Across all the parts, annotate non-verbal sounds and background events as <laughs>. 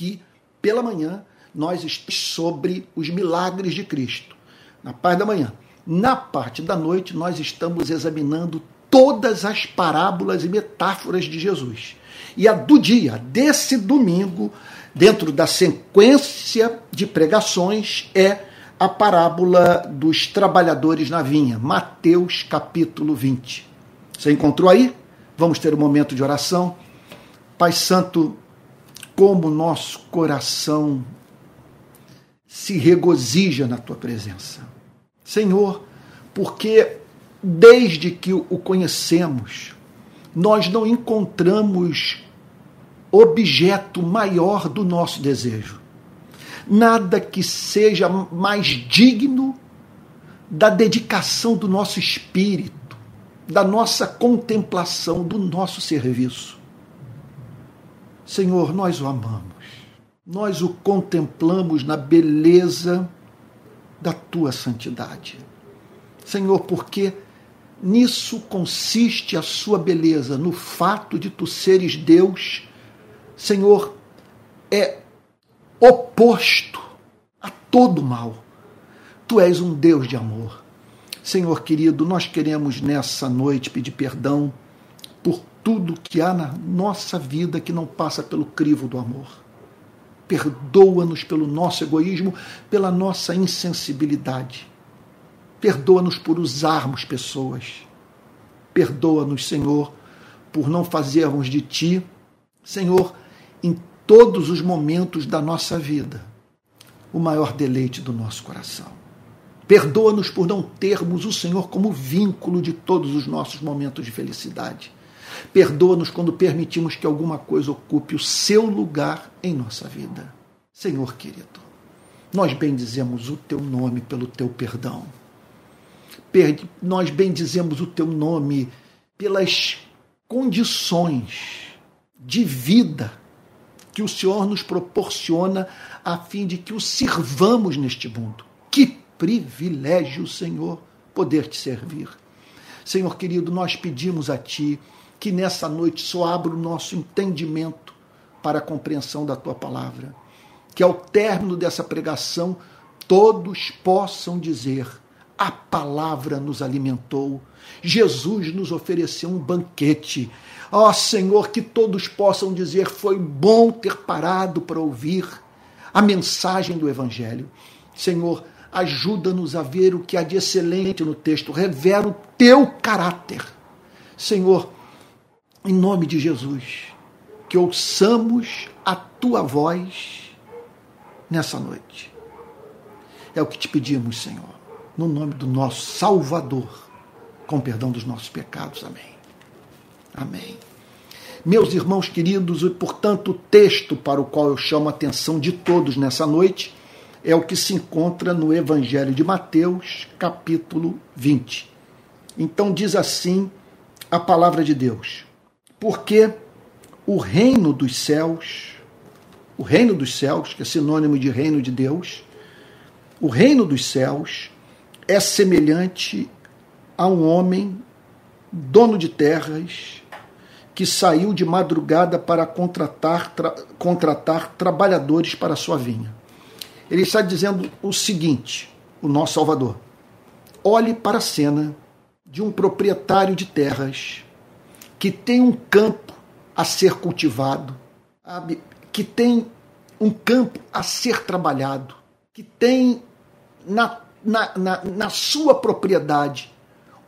que pela manhã nós estamos sobre os milagres de Cristo. Na parte da manhã. Na parte da noite, nós estamos examinando todas as parábolas e metáforas de Jesus. E a do dia, desse domingo, dentro da sequência de pregações, é a parábola dos trabalhadores na vinha, Mateus capítulo 20. Você encontrou aí? Vamos ter um momento de oração. Pai Santo, como nosso coração se regozija na tua presença. Senhor, porque desde que o conhecemos, nós não encontramos objeto maior do nosso desejo. Nada que seja mais digno da dedicação do nosso espírito, da nossa contemplação, do nosso serviço. Senhor, nós o amamos nós o contemplamos na beleza da tua santidade. Senhor, porque nisso consiste a sua beleza, no fato de tu seres Deus, Senhor, é oposto a todo mal. Tu és um Deus de amor. Senhor querido, nós queremos nessa noite pedir perdão tudo que há na nossa vida que não passa pelo crivo do amor perdoa-nos pelo nosso egoísmo, pela nossa insensibilidade. Perdoa-nos por usarmos pessoas. Perdoa-nos, Senhor, por não fazermos de Ti, Senhor, em todos os momentos da nossa vida, o maior deleite do nosso coração. Perdoa-nos por não termos o Senhor como vínculo de todos os nossos momentos de felicidade. Perdoa-nos quando permitimos que alguma coisa ocupe o seu lugar em nossa vida. Senhor querido, nós bendizemos o teu nome pelo teu perdão. Nós bendizemos o teu nome pelas condições de vida que o Senhor nos proporciona a fim de que o sirvamos neste mundo. Que privilégio, Senhor, poder te servir. Senhor querido, nós pedimos a Ti que nessa noite só abra o nosso entendimento para a compreensão da tua palavra. Que ao término dessa pregação todos possam dizer: a palavra nos alimentou, Jesus nos ofereceu um banquete. Ó oh, Senhor, que todos possam dizer: foi bom ter parado para ouvir a mensagem do Evangelho. Senhor, ajuda-nos a ver o que há de excelente no texto, revela o teu caráter. Senhor, em nome de Jesus, que ouçamos a tua voz nessa noite. É o que te pedimos, Senhor, no nome do nosso Salvador, com perdão dos nossos pecados. Amém. Amém. Meus irmãos queridos, e portanto o texto para o qual eu chamo a atenção de todos nessa noite é o que se encontra no Evangelho de Mateus, capítulo 20. Então diz assim a palavra de Deus porque o reino dos céus, o reino dos céus, que é sinônimo de reino de Deus, o reino dos céus é semelhante a um homem dono de terras que saiu de madrugada para contratar, tra, contratar trabalhadores para a sua vinha. Ele está dizendo o seguinte, o nosso Salvador: olhe para a cena de um proprietário de terras que tem um campo a ser cultivado, sabe? que tem um campo a ser trabalhado, que tem na, na, na, na sua propriedade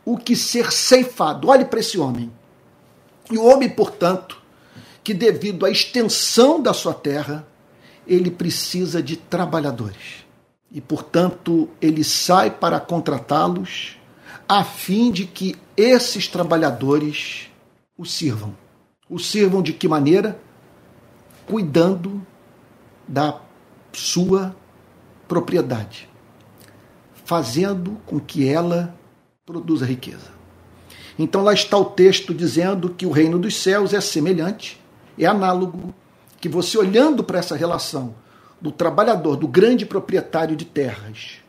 o que ser ceifado. Olhe para esse homem. E o homem, portanto, que devido à extensão da sua terra, ele precisa de trabalhadores. E, portanto, ele sai para contratá-los, a fim de que esses trabalhadores o sirvam. O sirvam de que maneira? Cuidando da sua propriedade, fazendo com que ela produza riqueza. Então lá está o texto dizendo que o reino dos céus é semelhante, é análogo, que você olhando para essa relação do trabalhador, do grande proprietário de terras,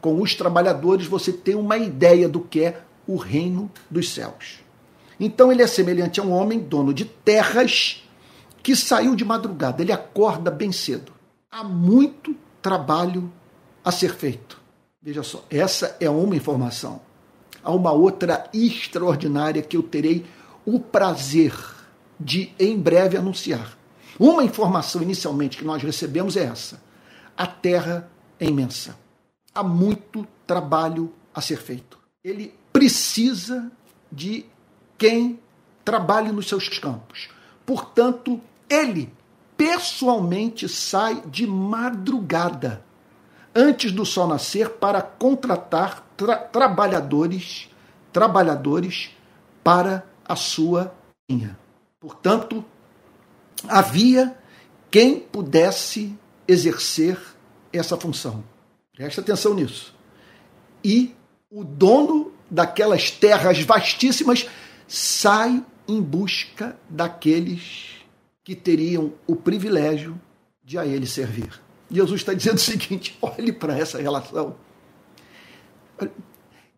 com os trabalhadores, você tem uma ideia do que é o reino dos céus. Então ele é semelhante a um homem dono de terras que saiu de madrugada, ele acorda bem cedo. Há muito trabalho a ser feito. Veja só, essa é uma informação. Há uma outra extraordinária que eu terei o prazer de em breve anunciar. Uma informação inicialmente que nós recebemos é essa: a terra é imensa. Há muito trabalho a ser feito. Ele precisa de quem trabalhe nos seus campos. Portanto, ele pessoalmente sai de madrugada, antes do sol nascer, para contratar tra trabalhadores, trabalhadores para a sua linha. Portanto, havia quem pudesse exercer essa função. Preste atenção nisso. E o dono daquelas terras vastíssimas sai em busca daqueles que teriam o privilégio de a ele servir. Jesus está dizendo o seguinte: <laughs> olhe para essa relação.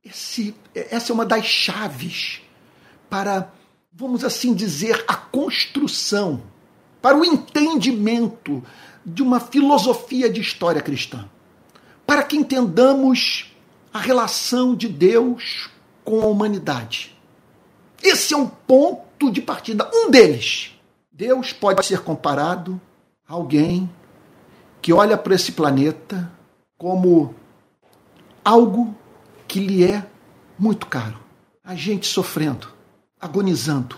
Esse, essa é uma das chaves para, vamos assim dizer, a construção, para o entendimento de uma filosofia de história cristã. Para que entendamos a relação de Deus com a humanidade. Esse é um ponto de partida, um deles. Deus pode ser comparado a alguém que olha para esse planeta como algo que lhe é muito caro. A gente sofrendo, agonizando,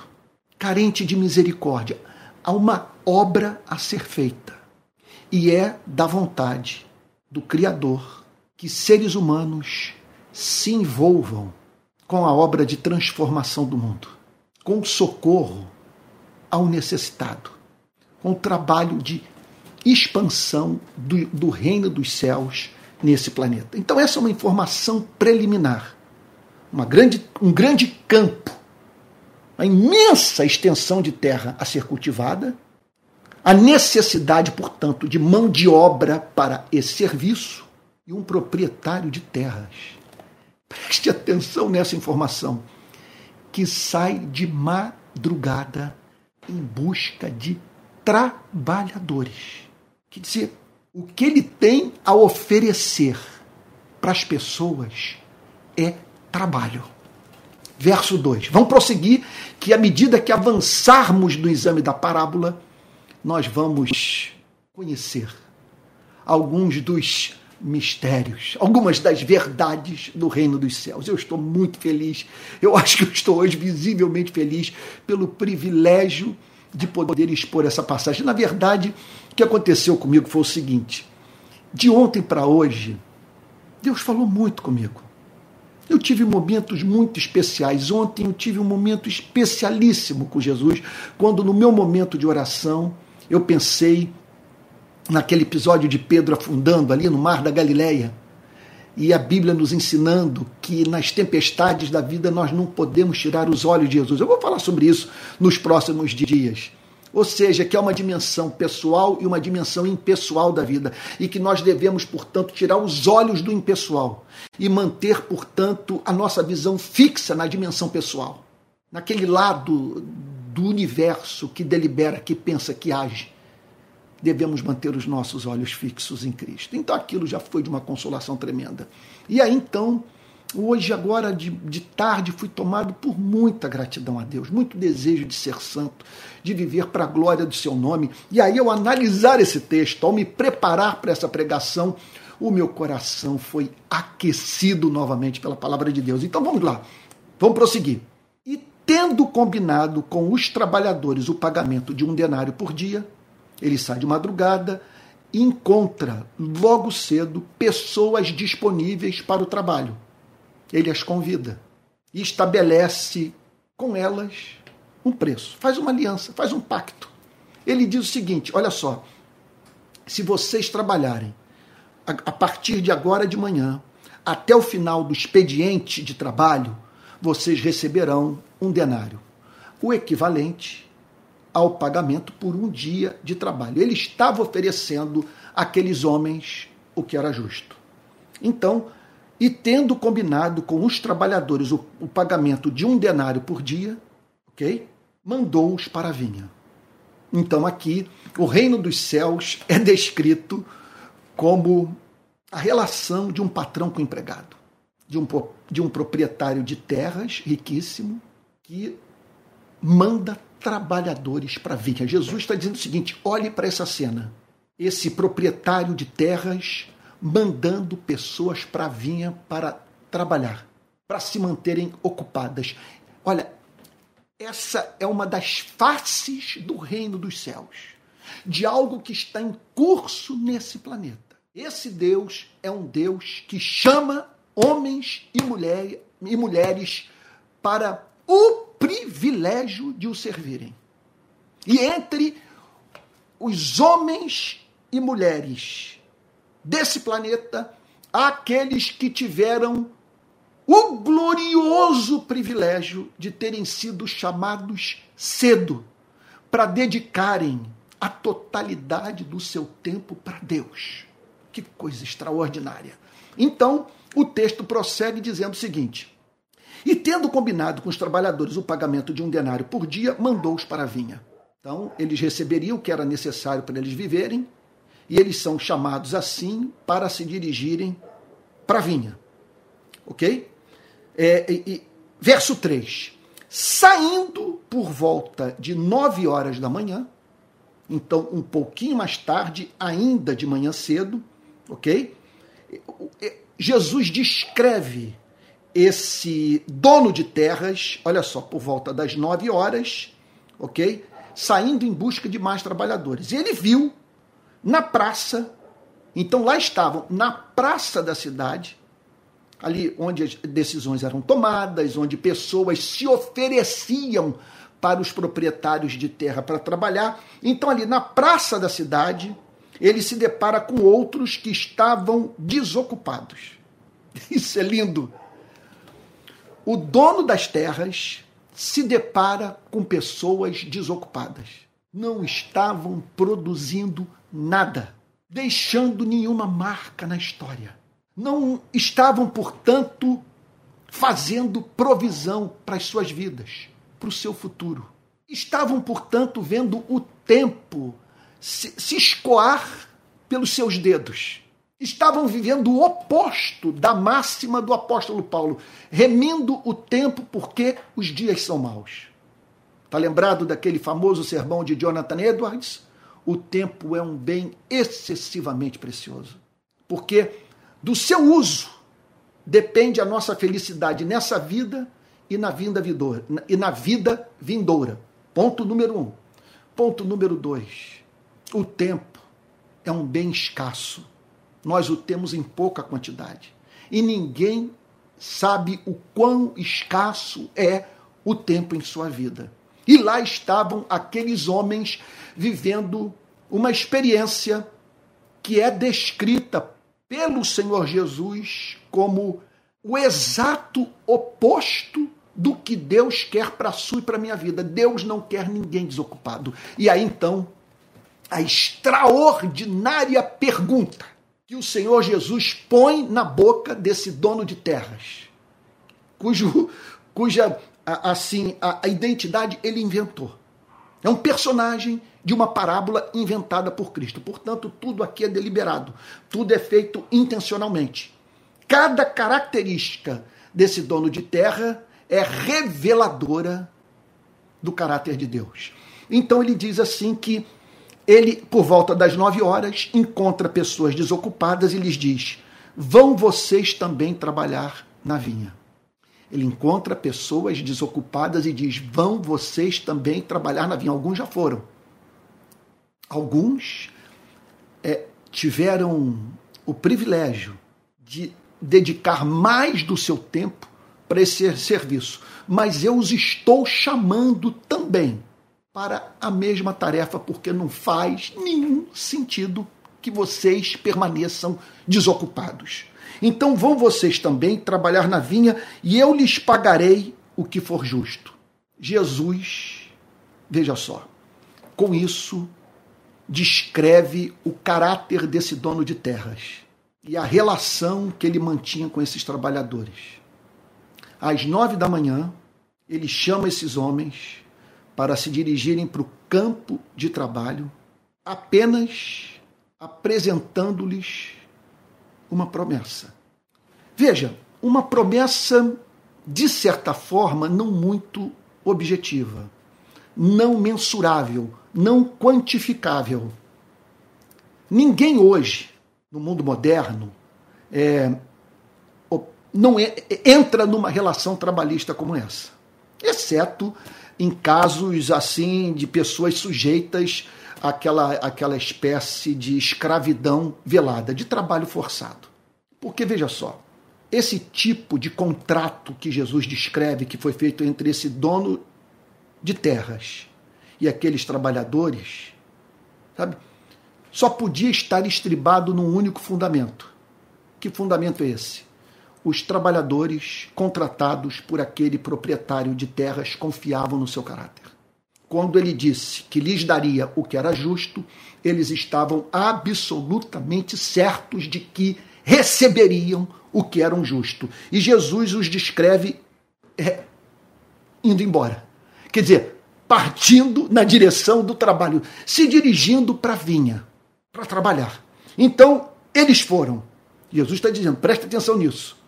carente de misericórdia. Há uma obra a ser feita. E é da vontade do Criador que seres humanos se envolvam com a obra de transformação do mundo, com o socorro ao necessitado, com o trabalho de expansão do, do reino dos céus nesse planeta. Então, essa é uma informação preliminar. Uma grande, um grande campo, uma imensa extensão de terra a ser cultivada, a necessidade, portanto, de mão de obra para esse serviço e um proprietário de terras. Preste atenção nessa informação, que sai de madrugada em busca de trabalhadores. Quer dizer, o que ele tem a oferecer para as pessoas é trabalho. Verso 2. Vamos prosseguir, que à medida que avançarmos do exame da parábola, nós vamos conhecer alguns dos mistérios, algumas das verdades do reino dos céus. Eu estou muito feliz, eu <laughs> acho que eu estou hoje visivelmente feliz pelo privilégio de poder expor essa passagem. Na verdade, o que aconteceu comigo foi o seguinte: de ontem para hoje, Deus falou muito comigo. Eu tive momentos muito especiais. Ontem eu tive um momento especialíssimo com Jesus, quando no meu momento de oração eu pensei naquele episódio de Pedro afundando ali no mar da Galileia. E a Bíblia nos ensinando que nas tempestades da vida nós não podemos tirar os olhos de Jesus. Eu vou falar sobre isso nos próximos dias. Ou seja, que é uma dimensão pessoal e uma dimensão impessoal da vida. E que nós devemos, portanto, tirar os olhos do impessoal e manter, portanto, a nossa visão fixa na dimensão pessoal. Naquele lado do universo que delibera, que pensa, que age devemos manter os nossos olhos fixos em Cristo. Então aquilo já foi de uma consolação tremenda. E aí então, hoje, agora de, de tarde, fui tomado por muita gratidão a Deus, muito desejo de ser santo, de viver para a glória do seu nome. E aí, ao analisar esse texto, ao me preparar para essa pregação, o meu coração foi aquecido novamente pela palavra de Deus. Então vamos lá, vamos prosseguir. E tendo combinado com os trabalhadores o pagamento de um denário por dia, ele sai de madrugada e encontra logo cedo pessoas disponíveis para o trabalho. Ele as convida e estabelece com elas um preço, faz uma aliança, faz um pacto. Ele diz o seguinte: olha só, se vocês trabalharem a partir de agora de manhã até o final do expediente de trabalho, vocês receberão um denário, o equivalente ao pagamento por um dia de trabalho. Ele estava oferecendo àqueles homens o que era justo. Então, e tendo combinado com os trabalhadores o, o pagamento de um denário por dia, ok? Mandou-os para a vinha. Então aqui o reino dos céus é descrito como a relação de um patrão com o empregado, de um, de um proprietário de terras riquíssimo que manda trabalhadores para vinha. Jesus está dizendo o seguinte: olhe para essa cena. Esse proprietário de terras mandando pessoas para a vinha para trabalhar, para se manterem ocupadas. Olha, essa é uma das faces do reino dos céus, de algo que está em curso nesse planeta. Esse Deus é um Deus que chama homens e, mulher, e mulheres para o privilégio de o servirem. E entre os homens e mulheres desse planeta, aqueles que tiveram o glorioso privilégio de terem sido chamados cedo para dedicarem a totalidade do seu tempo para Deus. Que coisa extraordinária. Então, o texto prossegue dizendo o seguinte: E tendo combinado com os trabalhadores o pagamento de um denário por dia, mandou-os para a vinha. Então, eles receberiam o que era necessário para eles viverem, e eles são chamados assim para se dirigirem para a vinha. Ok? É, e, e, verso 3. Saindo por volta de nove horas da manhã, então um pouquinho mais tarde, ainda de manhã cedo, ok? Jesus descreve esse dono de terras, olha só, por volta das nove horas, ok? Saindo em busca de mais trabalhadores. E ele viu na praça, então lá estavam, na praça da cidade, ali onde as decisões eram tomadas, onde pessoas se ofereciam para os proprietários de terra para trabalhar. Então, ali na praça da cidade, ele se depara com outros que estavam desocupados. <laughs> Isso é lindo. O dono das terras se depara com pessoas desocupadas. Não estavam produzindo nada, deixando nenhuma marca na história. Não estavam, portanto, fazendo provisão para as suas vidas, para o seu futuro. Estavam, portanto, vendo o tempo se, se escoar pelos seus dedos. Estavam vivendo o oposto da máxima do apóstolo Paulo, remindo o tempo porque os dias são maus. Está lembrado daquele famoso sermão de Jonathan Edwards? O tempo é um bem excessivamente precioso. Porque do seu uso depende a nossa felicidade nessa vida e na vinda. E na vida vindoura. Ponto número um. Ponto número dois. O tempo é um bem escasso. Nós o temos em pouca quantidade. E ninguém sabe o quão escasso é o tempo em sua vida. E lá estavam aqueles homens vivendo uma experiência que é descrita pelo Senhor Jesus como o exato oposto do que Deus quer para a sua e para a minha vida. Deus não quer ninguém desocupado. E aí então a extraordinária pergunta que o Senhor Jesus põe na boca desse dono de terras, cujo, cuja assim a, a identidade ele inventou. É um personagem de uma parábola inventada por Cristo. Portanto, tudo aqui é deliberado, tudo é feito intencionalmente. Cada característica desse dono de terra é reveladora do caráter de Deus. Então ele diz assim que ele, por volta das nove horas, encontra pessoas desocupadas e lhes diz: Vão vocês também trabalhar na vinha. Ele encontra pessoas desocupadas e diz: Vão vocês também trabalhar na vinha. Alguns já foram. Alguns é, tiveram o privilégio de dedicar mais do seu tempo para esse serviço. Mas eu os estou chamando também para a mesma tarefa, porque não faz nenhum sentido que vocês permaneçam desocupados. Então vão vocês também trabalhar na vinha e eu lhes pagarei o que for justo. Jesus, veja só, com isso descreve o caráter desse dono de terras e a relação que ele mantinha com esses trabalhadores. Às nove da manhã, ele chama esses homens para se dirigirem para o campo de trabalho, apenas apresentando-lhes uma promessa. Veja, uma promessa, de certa forma, não muito objetiva, não mensurável, não quantificável. Ninguém hoje, no mundo moderno, é, não é, entra numa relação trabalhista como essa, exceto em casos assim de pessoas sujeitas àquela, àquela espécie de escravidão velada, de trabalho forçado. Porque veja só, esse tipo de contrato que Jesus descreve que foi feito entre esse dono de terras e aqueles trabalhadores, sabe? Só podia estar estribado num único fundamento. Que fundamento é esse? Os trabalhadores contratados por aquele proprietário de terras confiavam no seu caráter. Quando ele disse que lhes daria o que era justo, eles estavam absolutamente certos de que receberiam o que era justo. E Jesus os descreve é, indo embora. Quer dizer, partindo na direção do trabalho, se dirigindo para a vinha, para trabalhar. Então, eles foram. Jesus está dizendo, presta atenção nisso.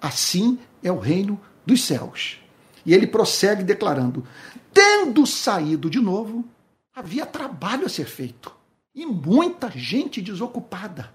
Assim é o reino dos céus. E ele prossegue declarando: tendo saído de novo, havia trabalho a ser feito e muita gente desocupada.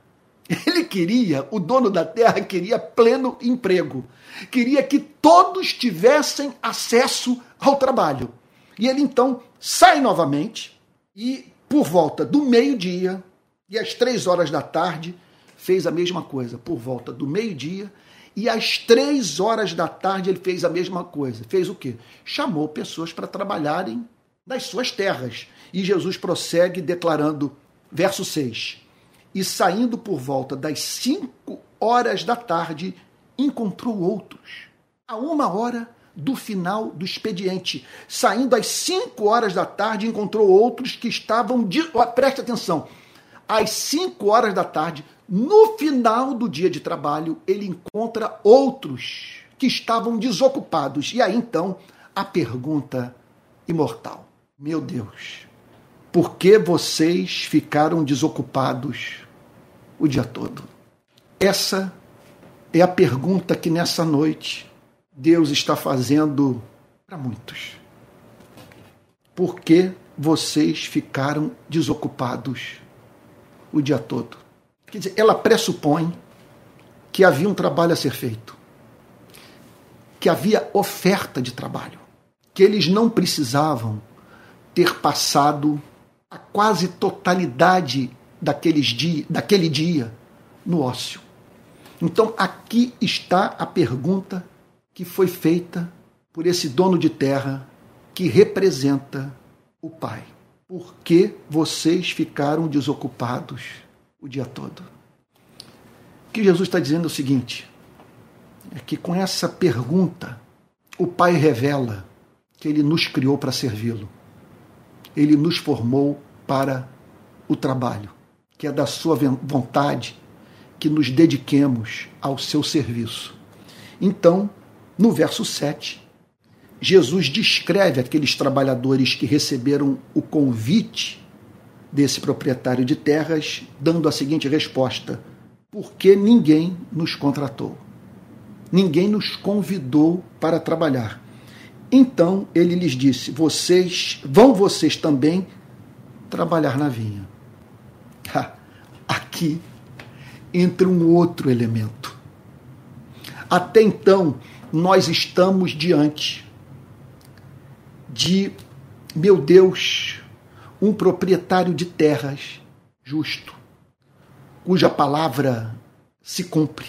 Ele queria, o dono da terra queria pleno emprego, queria que todos tivessem acesso ao trabalho. E ele então sai novamente e, por volta do meio-dia e às três horas da tarde, fez a mesma coisa. Por volta do meio-dia e às três horas da tarde ele fez a mesma coisa. Fez o quê? Chamou pessoas para trabalharem nas suas terras. E Jesus prossegue declarando, verso 6: E saindo por volta das cinco horas da tarde, encontrou outros. A uma hora do final do expediente. Saindo às 5 horas da tarde, encontrou outros que estavam. De... Preste atenção. Às 5 horas da tarde, no final do dia de trabalho, ele encontra outros que estavam desocupados. E aí então a pergunta imortal: Meu Deus, por que vocês ficaram desocupados o dia todo? Essa é a pergunta que nessa noite Deus está fazendo para muitos. Por que vocês ficaram desocupados o dia todo? Quer dizer, ela pressupõe que havia um trabalho a ser feito, que havia oferta de trabalho, que eles não precisavam ter passado a quase totalidade daqueles dia, daquele dia no ócio. Então aqui está a pergunta que foi feita por esse dono de terra que representa o Pai. Por que vocês ficaram desocupados o dia todo? O que Jesus está dizendo é o seguinte: é que com essa pergunta, o Pai revela que ele nos criou para servi-lo. Ele nos formou para o trabalho, que é da sua vontade que nos dediquemos ao seu serviço. Então, no verso 7, Jesus descreve aqueles trabalhadores que receberam o convite desse proprietário de terras, dando a seguinte resposta: Porque ninguém nos contratou, ninguém nos convidou para trabalhar. Então ele lhes disse: Vocês vão vocês também trabalhar na vinha. Aqui entra um outro elemento. Até então, nós estamos diante de, meu Deus, um proprietário de terras justo, cuja palavra se cumpre,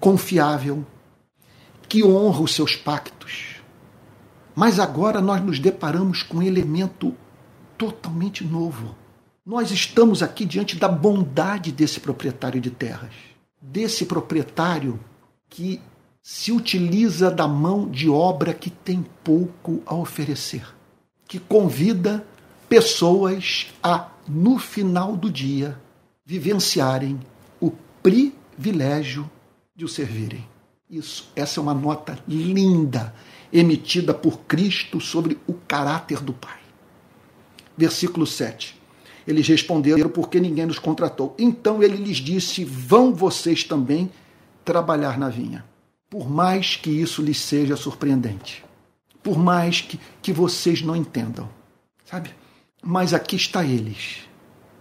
confiável, que honra os seus pactos. Mas agora nós nos deparamos com um elemento totalmente novo. Nós estamos aqui diante da bondade desse proprietário de terras, desse proprietário que se utiliza da mão de obra que tem pouco a oferecer, que convida pessoas a, no final do dia, vivenciarem o privilégio de o servirem. Isso, essa é uma nota linda emitida por Cristo sobre o caráter do Pai. Versículo 7. Eles responderam porque ninguém nos contratou. Então ele lhes disse: Vão vocês também trabalhar na vinha. Por mais que isso lhes seja surpreendente. Por mais que, que vocês não entendam. Sabe? Mas aqui está eles.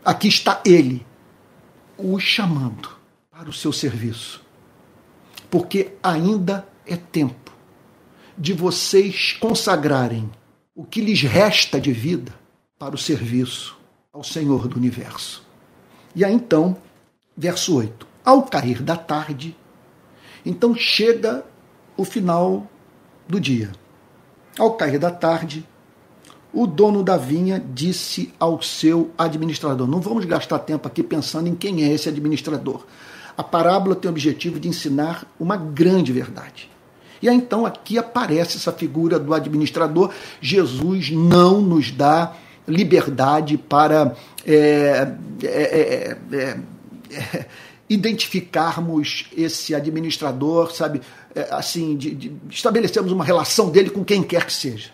Aqui está ele, os chamando para o seu serviço. Porque ainda é tempo de vocês consagrarem o que lhes resta de vida para o serviço ao Senhor do universo. E aí então, verso 8: Ao cair da tarde, então chega o final do dia. Ao cair da tarde, o dono da vinha disse ao seu administrador: Não vamos gastar tempo aqui pensando em quem é esse administrador. A parábola tem o objetivo de ensinar uma grande verdade. E aí então aqui aparece essa figura do administrador. Jesus não nos dá liberdade para é, é, é, identificarmos esse administrador, sabe, assim, de, de estabelecermos uma relação dele com quem quer que seja,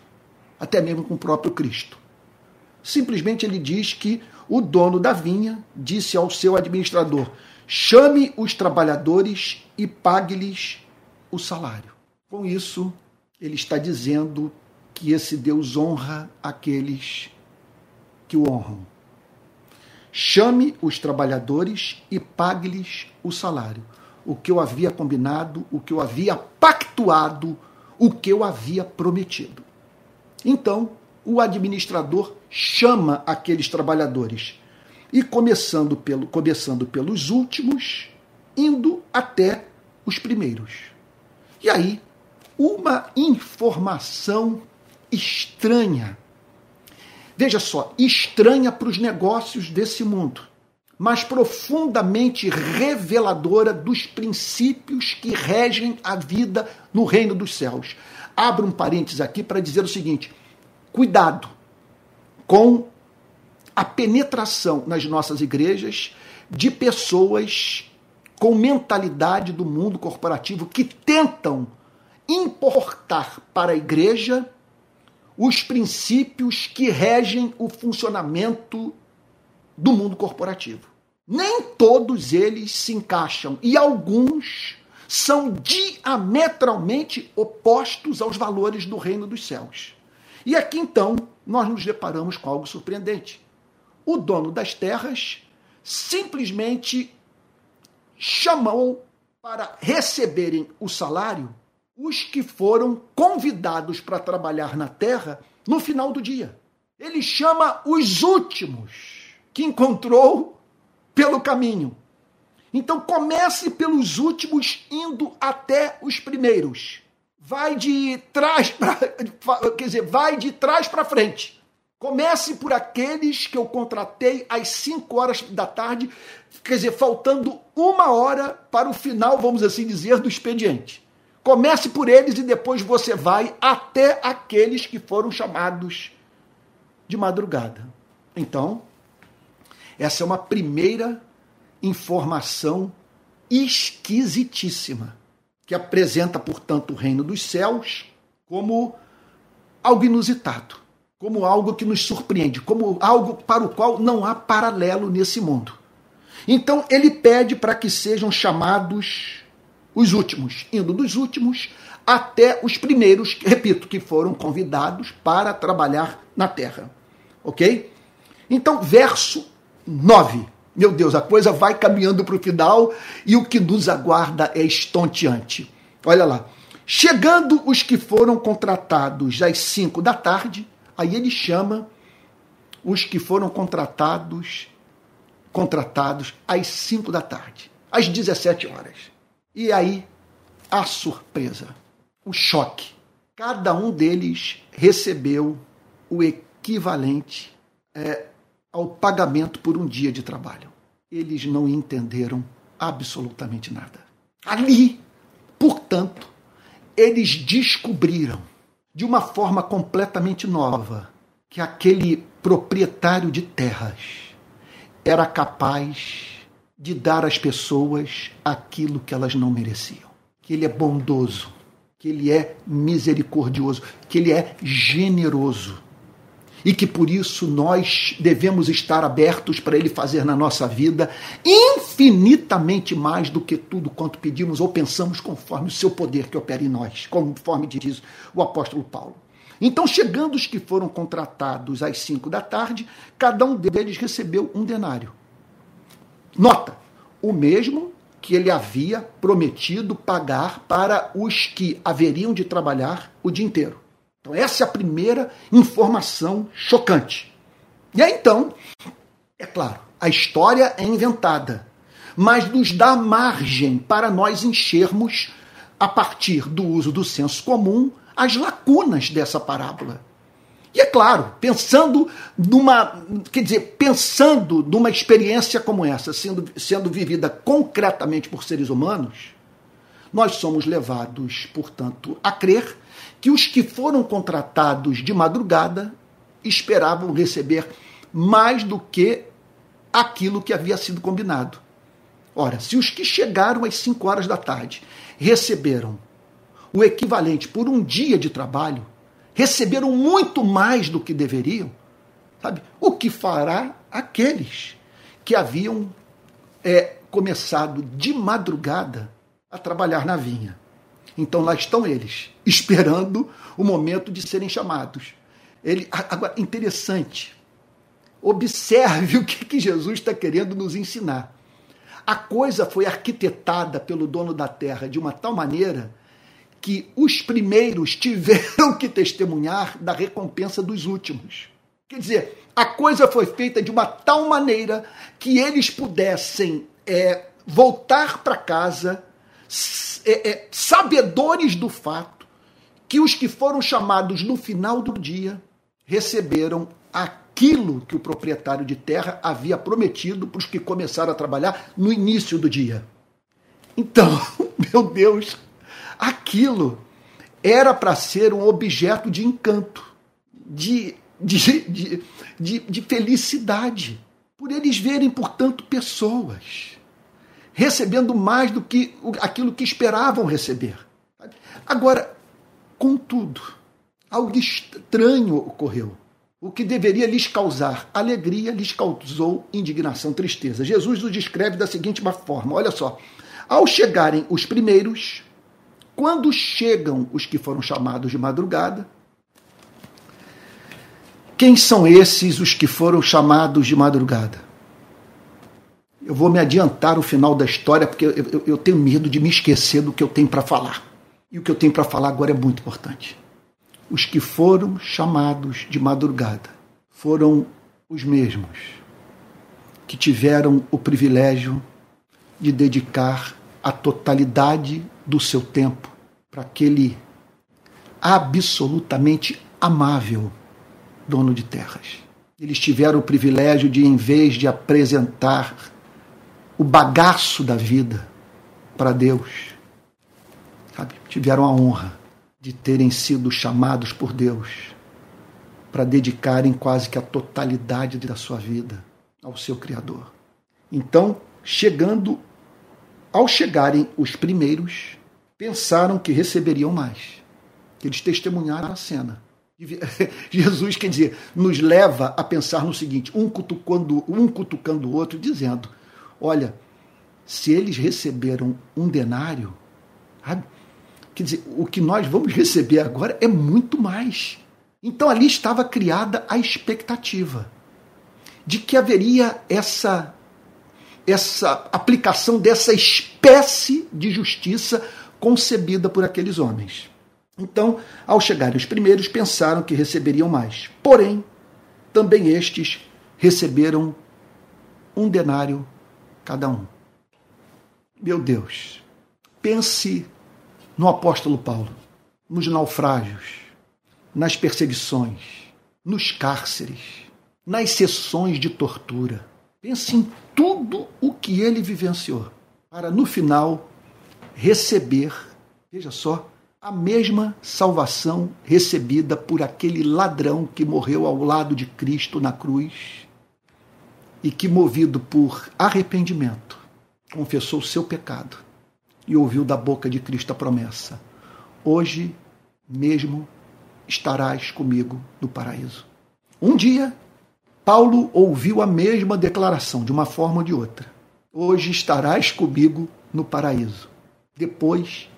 até mesmo com o próprio Cristo. Simplesmente ele diz que o dono da vinha disse ao seu administrador: chame os trabalhadores e pague-lhes o salário. Com isso, ele está dizendo que esse Deus honra aqueles que o honram. Chame os trabalhadores e pague-lhes o salário. O que eu havia combinado, o que eu havia pactuado, o que eu havia prometido. Então, o administrador chama aqueles trabalhadores e começando, pelo, começando pelos últimos, indo até os primeiros. E aí uma informação estranha. Veja só, estranha para os negócios desse mundo, mas profundamente reveladora dos princípios que regem a vida no reino dos céus. Abro um parênteses aqui para dizer o seguinte: cuidado com a penetração nas nossas igrejas de pessoas com mentalidade do mundo corporativo que tentam importar para a igreja os princípios que regem o funcionamento do mundo corporativo. Nem todos eles se encaixam e alguns são diametralmente opostos aos valores do reino dos céus. E aqui então nós nos deparamos com algo surpreendente. O dono das terras simplesmente chamou para receberem o salário os que foram convidados para trabalhar na terra no final do dia. Ele chama os últimos que encontrou pelo caminho. Então comece pelos últimos indo até os primeiros. Vai de trás para, <laughs> quer dizer, vai de trás para frente. Comece por aqueles que eu contratei às 5 horas da tarde, quer dizer, faltando uma hora para o final, vamos assim dizer, do expediente. Comece por eles e depois você vai até aqueles que foram chamados de madrugada. Então, essa é uma primeira informação esquisitíssima, que apresenta, portanto, o reino dos céus como algo inusitado, como algo que nos surpreende, como algo para o qual não há paralelo nesse mundo. Então, ele pede para que sejam chamados os últimos, indo dos últimos até os primeiros, repito, que foram convidados para trabalhar na terra. Ok? Então, verso 9. Meu Deus, a coisa vai caminhando para o final e o que nos aguarda é estonteante. Olha lá. Chegando os que foram contratados às 5 da tarde, aí ele chama os que foram contratados contratados às 5 da tarde, às 17 horas. E aí, a surpresa, o choque. Cada um deles recebeu o equivalente é, ao pagamento por um dia de trabalho. Eles não entenderam absolutamente nada. Ali, portanto, eles descobriram de uma forma completamente nova que aquele proprietário de terras era capaz de dar às pessoas aquilo que elas não mereciam. que ele é bondoso, que ele é misericordioso, que ele é generoso. E que por isso nós devemos estar abertos para ele fazer na nossa vida infinitamente mais do que tudo quanto pedimos ou pensamos, conforme o seu poder que opera em nós, conforme diz o apóstolo Paulo. Então, chegando os que foram contratados às cinco da tarde, cada um deles recebeu um denário. Nota: o mesmo que ele havia prometido pagar para os que haveriam de trabalhar o dia inteiro. Então, essa é a primeira informação chocante. E aí, então, é claro, a história é inventada, mas nos dá margem para nós enchermos, a partir do uso do senso comum, as lacunas dessa parábola. E é claro, pensando numa, quer dizer, pensando numa experiência como essa, sendo, sendo vivida concretamente por seres humanos, nós somos levados, portanto, a crer que os que foram contratados de madrugada esperavam receber mais do que aquilo que havia sido combinado. Ora, se os que chegaram às 5 horas da tarde receberam o equivalente por um dia de trabalho, receberam muito mais do que deveriam, sabe? O que fará aqueles que haviam é, começado de madrugada a trabalhar na vinha? Então lá estão eles, <laughs> esperando o momento de serem chamados. Ele, agora, interessante, observe <laughs> o que, que Jesus está querendo nos ensinar. A coisa foi arquitetada pelo dono da terra de uma tal maneira que os primeiros tiveram que testemunhar da recompensa dos últimos. Quer dizer, a coisa foi feita de uma tal maneira que eles pudessem é, voltar para casa é, é, sabedores do fato que os que foram chamados no final do dia receberam aquilo que o proprietário de terra havia prometido para os que começaram a trabalhar no início do dia. Então, <laughs> meu Deus, aquilo era para ser um objeto de encanto, de, de, de, de, de felicidade, por eles verem, portanto, pessoas recebendo mais do que aquilo que esperavam receber. Agora, contudo, algo estranho ocorreu. O que deveria lhes causar alegria lhes causou indignação, tristeza. Jesus o descreve da seguinte forma: olha só. Ao chegarem os primeiros, quando chegam os que foram chamados de madrugada, quem são esses os que foram chamados de madrugada? Eu vou me adiantar o final da história porque eu, eu, eu tenho medo de me esquecer do que eu tenho para falar. E o que eu tenho para falar agora é muito importante. Os que foram chamados de madrugada foram os mesmos que tiveram o privilégio de dedicar a totalidade do seu tempo para aquele absolutamente amável dono de terras. Eles tiveram o privilégio de, em vez de apresentar o bagaço da vida para Deus, sabe? tiveram a honra de terem sido chamados por Deus para dedicarem quase que a totalidade da sua vida ao seu Criador. Então, chegando ao chegarem os primeiros, pensaram que receberiam mais. Eles testemunharam a cena. <laughs> Jesus, quer dizer, nos leva a pensar no seguinte: um cutucando, um cutucando o outro, dizendo: Olha, se eles receberam um denário, quer dizer, o que nós vamos receber agora é muito mais. Então ali estava criada a expectativa de que haveria essa essa aplicação dessa espécie de justiça concebida por aqueles homens. Então, ao chegarem os primeiros, pensaram que receberiam mais. Porém, também estes receberam um denário cada um. Meu Deus, pense no apóstolo Paulo, nos naufrágios, nas perseguições, nos cárceres, nas sessões de tortura Pense em tudo o que ele vivenciou, para no final receber, veja só, a mesma salvação recebida por aquele ladrão que morreu ao lado de Cristo na cruz e que, movido por arrependimento, confessou o seu pecado e ouviu da boca de Cristo a promessa: Hoje mesmo estarás comigo no paraíso. Um dia, Paulo ouviu a mesma declaração, de uma forma ou de outra. Hoje estarás comigo no paraíso. Depois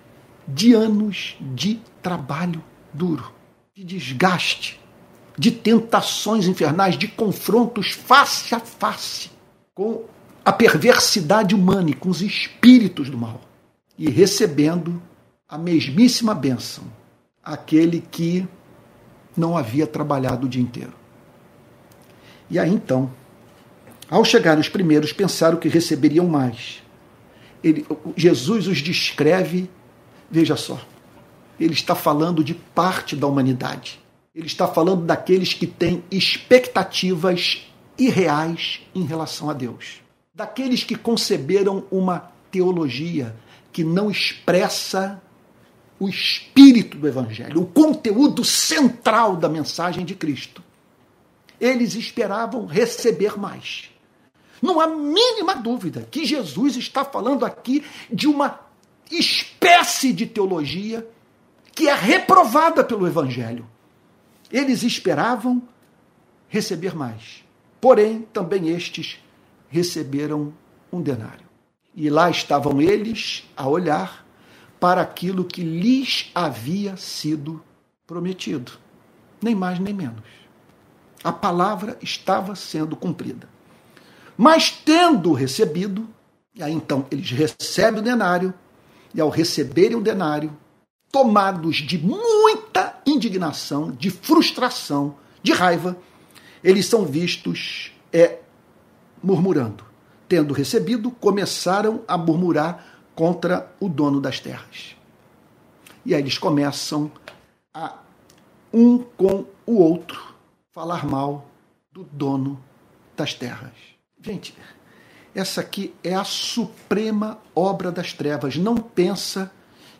de anos de trabalho duro, de desgaste, de tentações infernais, de confrontos face a face com a perversidade humana e com os espíritos do mal, e recebendo a mesmíssima bênção, aquele que não havia trabalhado o dia inteiro. E aí então, ao chegar os primeiros, pensaram que receberiam mais. Ele, Jesus os descreve, veja só, ele está falando de parte da humanidade. Ele está falando daqueles que têm expectativas irreais em relação a Deus. Daqueles que conceberam uma teologia que não expressa o espírito do Evangelho, o conteúdo central da mensagem de Cristo. Eles esperavam receber mais. Não há mínima dúvida que Jesus está falando aqui de uma espécie de teologia que é reprovada pelo Evangelho. Eles esperavam receber mais. Porém, também estes receberam um denário. E lá estavam eles a olhar para aquilo que lhes havia sido prometido. Nem mais nem menos. A palavra estava sendo cumprida. Mas tendo recebido, e aí então eles recebem o denário, e ao receberem o denário, tomados de muita indignação, de frustração, de raiva, eles são vistos é, murmurando. Tendo recebido, começaram a murmurar contra o dono das terras. E aí eles começam a, um com o outro, falar mal do dono das terras. Gente, essa aqui é a suprema obra das trevas. Não pensa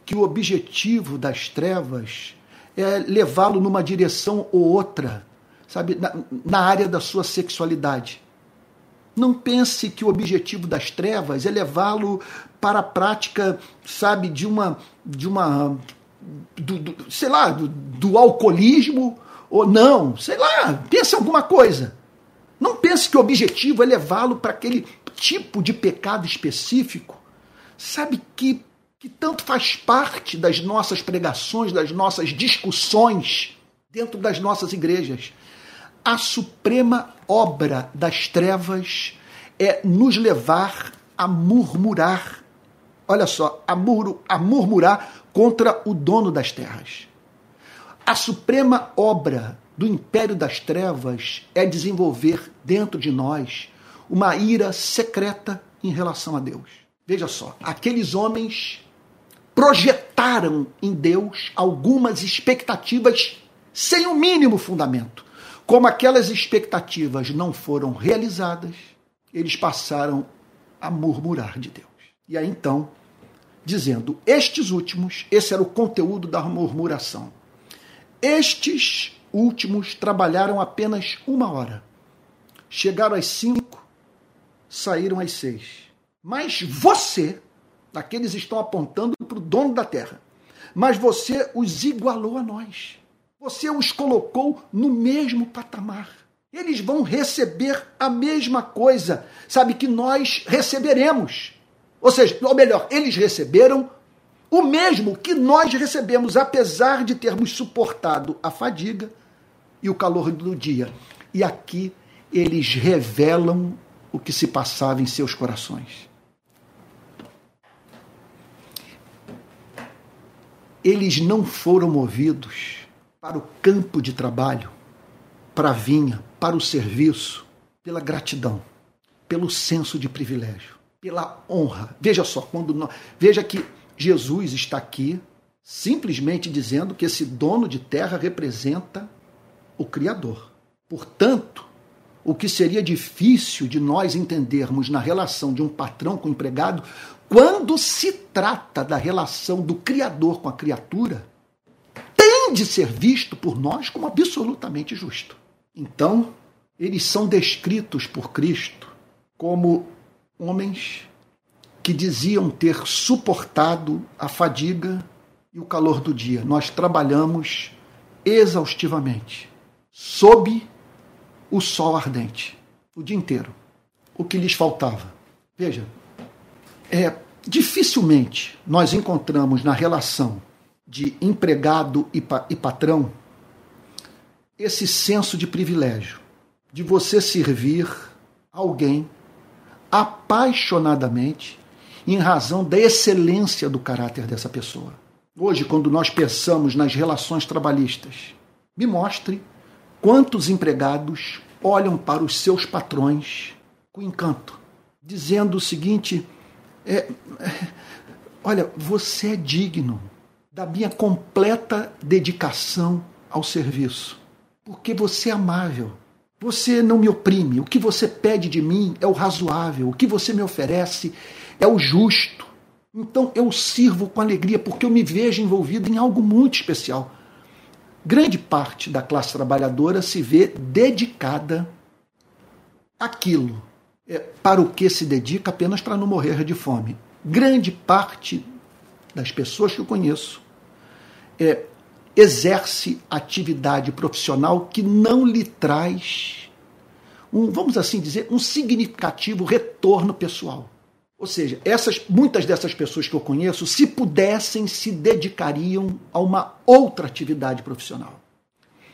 que o objetivo das trevas é levá-lo numa direção ou outra, sabe, na, na área da sua sexualidade. Não pense que o objetivo das trevas é levá-lo para a prática, sabe, de uma, de uma, do, do, sei lá, do, do alcoolismo ou não, sei lá, pense alguma coisa. Não pense que o objetivo é levá-lo para aquele tipo de pecado específico, sabe, que, que tanto faz parte das nossas pregações, das nossas discussões dentro das nossas igrejas a suprema obra das trevas é nos levar a murmurar. Olha só, a, mur a murmurar contra o dono das terras. A suprema obra do império das trevas é desenvolver dentro de nós uma ira secreta em relação a Deus. Veja só, aqueles homens projetaram em Deus algumas expectativas sem o mínimo fundamento. Como aquelas expectativas não foram realizadas, eles passaram a murmurar de Deus. E aí então, dizendo, estes últimos, esse era o conteúdo da murmuração. Estes últimos trabalharam apenas uma hora. Chegaram às cinco, saíram às seis. Mas você, aqueles estão apontando para o dono da terra, mas você os igualou a nós. Você os colocou no mesmo patamar. Eles vão receber a mesma coisa, sabe, que nós receberemos. Ou seja, ou melhor, eles receberam o mesmo que nós recebemos, apesar de termos suportado a fadiga e o calor do dia. E aqui eles revelam o que se passava em seus corações. Eles não foram movidos para o campo de trabalho, para a vinha, para o serviço, pela gratidão, pelo senso de privilégio, pela honra. Veja só, quando nós, veja que Jesus está aqui simplesmente dizendo que esse dono de terra representa o Criador. Portanto, o que seria difícil de nós entendermos na relação de um patrão com o empregado, quando se trata da relação do Criador com a criatura, de ser visto por nós como absolutamente justo. Então, eles são descritos por Cristo como homens que diziam ter suportado a fadiga e o calor do dia. Nós trabalhamos exaustivamente, sob o sol ardente, o dia inteiro. O que lhes faltava? Veja, é, dificilmente nós encontramos na relação de empregado e, pa e patrão esse senso de privilégio, de você servir alguém apaixonadamente em razão da excelência do caráter dessa pessoa. Hoje, quando nós pensamos nas relações trabalhistas, me mostre quantos empregados olham para os seus patrões com encanto, dizendo o seguinte: é, é, olha, você é digno da minha completa dedicação ao serviço, porque você é amável. Você não me oprime. O que você pede de mim é o razoável. O que você me oferece é o justo. Então eu sirvo com alegria porque eu me vejo envolvido em algo muito especial. Grande parte da classe trabalhadora se vê dedicada àquilo é, para o que se dedica apenas para não morrer de fome. Grande parte das pessoas que eu conheço é, exerce atividade profissional que não lhe traz um, vamos assim dizer, um significativo retorno pessoal. Ou seja, essas, muitas dessas pessoas que eu conheço, se pudessem, se dedicariam a uma outra atividade profissional.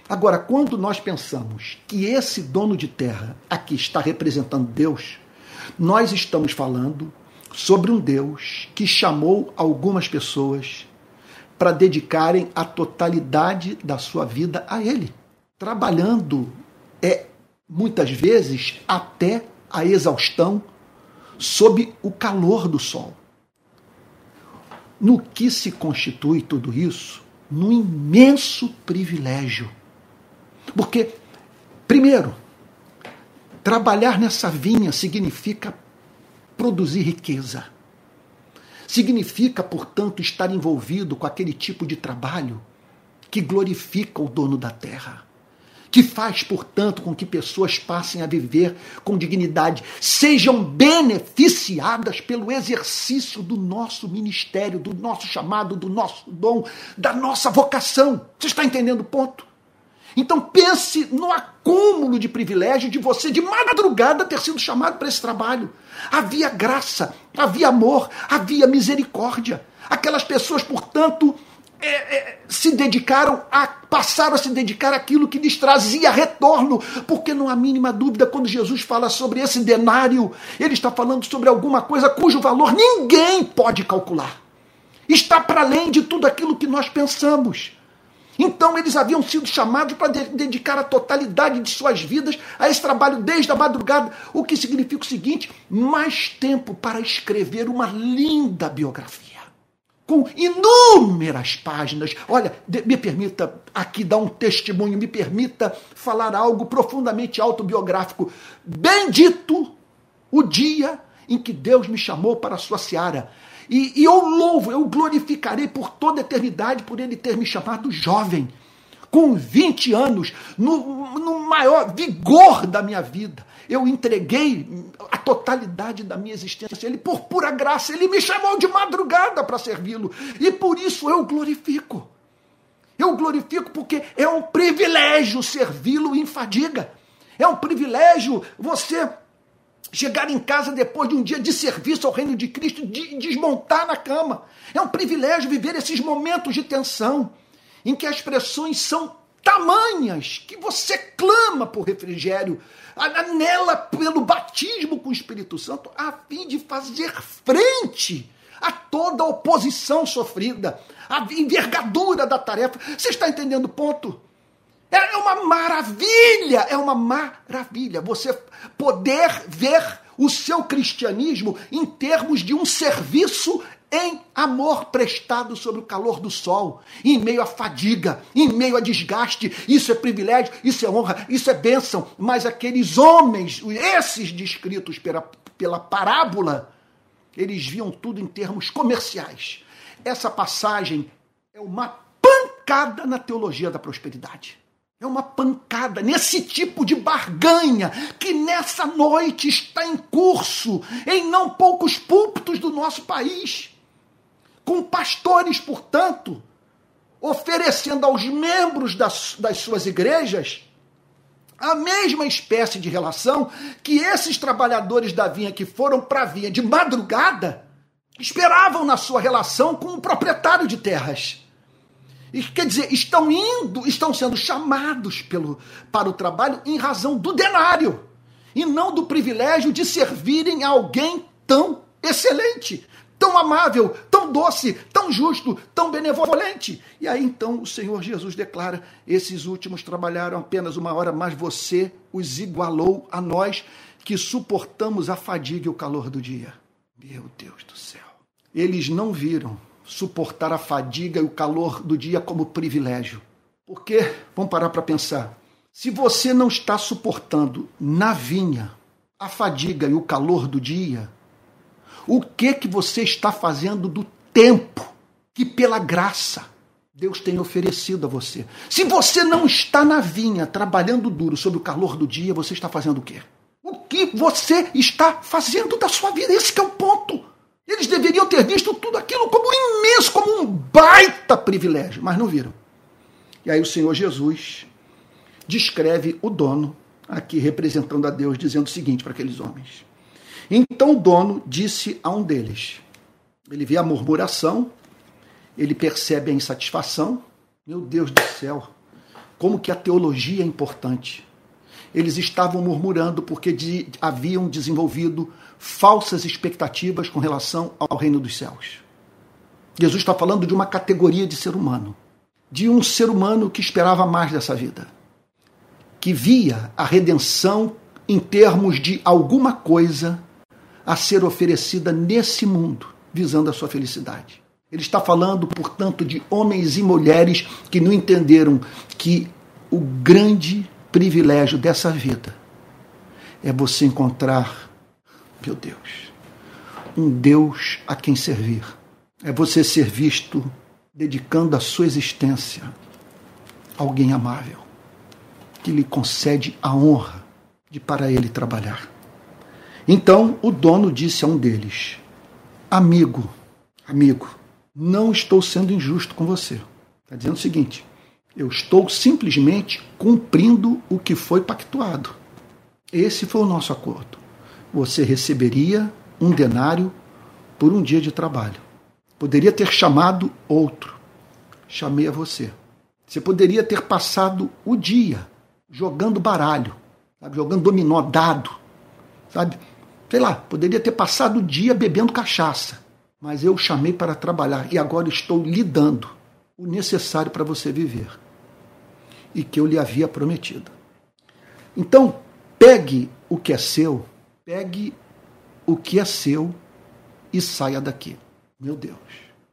Agora, quando nós pensamos que esse dono de terra aqui está representando Deus, nós estamos falando sobre um Deus que chamou algumas pessoas para dedicarem a totalidade da sua vida a Ele, trabalhando é muitas vezes até a exaustão sob o calor do sol. No que se constitui tudo isso? Num imenso privilégio. Porque, primeiro, trabalhar nessa vinha significa produzir riqueza. Significa, portanto, estar envolvido com aquele tipo de trabalho que glorifica o dono da terra que faz, portanto, com que pessoas passem a viver com dignidade, sejam beneficiadas pelo exercício do nosso ministério, do nosso chamado, do nosso dom, da nossa vocação. Você está entendendo o ponto? Então pense no acúmulo de privilégio de você de madrugada ter sido chamado para esse trabalho. Havia graça, havia amor, havia misericórdia. Aquelas pessoas, portanto, é, é, se dedicaram a passaram a se dedicar àquilo que lhes trazia retorno, porque não há mínima dúvida quando Jesus fala sobre esse denário, ele está falando sobre alguma coisa cujo valor ninguém pode calcular. Está para além de tudo aquilo que nós pensamos. Então eles haviam sido chamados para dedicar a totalidade de suas vidas a esse trabalho desde a madrugada, o que significa o seguinte: mais tempo para escrever uma linda biografia com inúmeras páginas. Olha, me permita aqui dar um testemunho, me permita falar algo profundamente autobiográfico. Bendito o dia em que Deus me chamou para a sua seara. E, e eu louvo, eu glorificarei por toda a eternidade por ele ter me chamado jovem, com 20 anos, no, no maior vigor da minha vida eu entreguei a totalidade da minha existência. Ele, por pura graça, ele me chamou de madrugada para servi-lo. E por isso eu glorifico. Eu glorifico porque é um privilégio servi-lo em fadiga. É um privilégio você chegar em casa depois de um dia de serviço ao reino de Cristo, de desmontar na cama. É um privilégio viver esses momentos de tensão em que as pressões são tamanhas que você clama por refrigério, anela pelo batismo com o Espírito Santo, a fim de fazer frente a toda a oposição sofrida, a envergadura da tarefa. Você está entendendo o ponto? É uma maravilha, é uma maravilha você poder ver o seu cristianismo em termos de um serviço em amor prestado sob o calor do sol, em meio à fadiga, em meio a desgaste. Isso é privilégio, isso é honra, isso é bênção. Mas aqueles homens, esses descritos pela, pela parábola, eles viam tudo em termos comerciais. Essa passagem é uma pancada na teologia da prosperidade. É uma pancada nesse tipo de barganha que nessa noite está em curso em não poucos púlpitos do nosso país. Com pastores, portanto, oferecendo aos membros das, das suas igrejas a mesma espécie de relação que esses trabalhadores da vinha que foram para a vinha de madrugada esperavam na sua relação com o proprietário de terras. E quer dizer, estão indo, estão sendo chamados pelo, para o trabalho em razão do denário e não do privilégio de servirem a alguém tão excelente, tão amável, tão doce, tão justo, tão benevolente. E aí então o Senhor Jesus declara: esses últimos trabalharam apenas uma hora, mas você os igualou a nós que suportamos a fadiga e o calor do dia. Meu Deus do céu. Eles não viram suportar a fadiga e o calor do dia como privilégio. Porque, vamos parar para pensar, se você não está suportando na vinha a fadiga e o calor do dia, o que que você está fazendo do tempo que pela graça Deus tem oferecido a você? Se você não está na vinha trabalhando duro sob o calor do dia, você está fazendo o quê? O que você está fazendo da sua vida? Esse é o ponto. Eles deveriam ter visto tudo aquilo como imenso, como um baita privilégio, mas não viram. E aí o Senhor Jesus descreve o dono, aqui representando a Deus, dizendo o seguinte para aqueles homens: Então o dono disse a um deles, ele vê a murmuração, ele percebe a insatisfação. Meu Deus do céu, como que a teologia é importante. Eles estavam murmurando porque de, haviam desenvolvido falsas expectativas com relação ao reino dos céus. Jesus está falando de uma categoria de ser humano, de um ser humano que esperava mais dessa vida, que via a redenção em termos de alguma coisa a ser oferecida nesse mundo, visando a sua felicidade. Ele está falando, portanto, de homens e mulheres que não entenderam que o grande privilégio dessa vida é você encontrar meu Deus, um Deus a quem servir. É você ser visto dedicando a sua existência a alguém amável, que lhe concede a honra de para ele trabalhar. Então o dono disse a um deles: Amigo, amigo, não estou sendo injusto com você. Está dizendo o seguinte: eu estou simplesmente cumprindo o que foi pactuado. Esse foi o nosso acordo você receberia um denário por um dia de trabalho. Poderia ter chamado outro. Chamei a você. Você poderia ter passado o dia jogando baralho, sabe? jogando dominó, dado, sabe? Sei lá, poderia ter passado o dia bebendo cachaça. Mas eu chamei para trabalhar e agora estou lhe dando o necessário para você viver e que eu lhe havia prometido. Então, pegue o que é seu Pegue o que é seu e saia daqui. Meu Deus.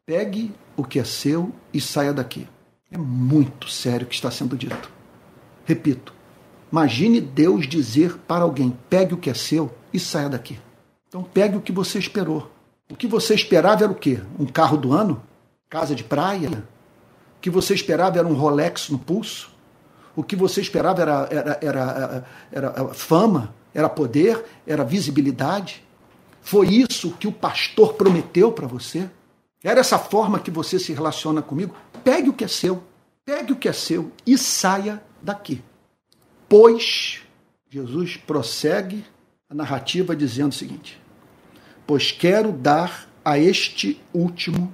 Pegue o que é seu e saia daqui. É muito sério o que está sendo dito. Repito. Imagine Deus dizer para alguém: pegue o que é seu e saia daqui. Então pegue o que você esperou. O que você esperava era o quê? Um carro do ano? Casa de praia? O que você esperava era um Rolex no pulso? O que você esperava era, era, era, era, fama? Era poder? Era visibilidade? Foi isso que o pastor prometeu para você? Era essa forma que você se relaciona comigo? Pegue o que é seu, pegue o que é seu e saia daqui. Pois, Jesus prossegue a narrativa dizendo o seguinte: Pois quero dar a este último,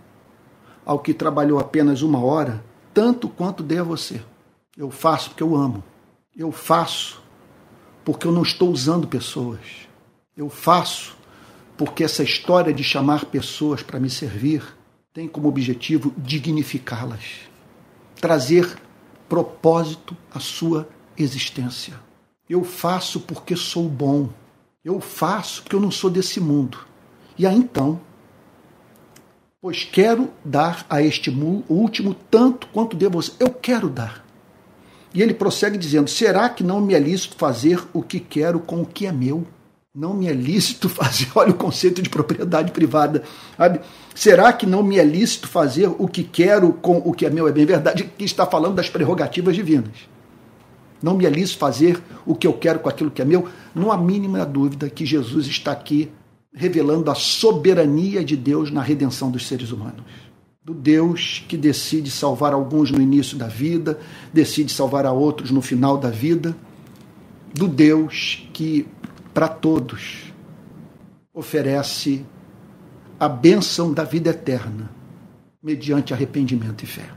ao que trabalhou apenas uma hora, tanto quanto dei a você. Eu faço porque eu amo. Eu faço porque eu não estou usando pessoas. Eu faço porque essa história de chamar pessoas para me servir tem como objetivo dignificá-las, trazer propósito à sua existência. Eu faço porque sou bom. Eu faço porque eu não sou desse mundo. E aí então, pois quero dar a este último tanto quanto devo. Eu quero dar. E ele prossegue dizendo: Será que não me é lícito fazer o que quero com o que é meu? Não me é lícito <laughs> fazer, olha o conceito de propriedade privada. Sabe? Será que não me é lícito fazer o que quero com o que é meu? É bem verdade que está falando das prerrogativas divinas. Não me alice fazer o que eu quero com aquilo que é meu. Não há mínima dúvida que Jesus está aqui revelando a soberania de Deus na redenção dos seres humanos. Do Deus que decide salvar alguns no início da vida, decide salvar a outros no final da vida. Do Deus que, para todos, oferece a bênção da vida eterna, mediante arrependimento e fé.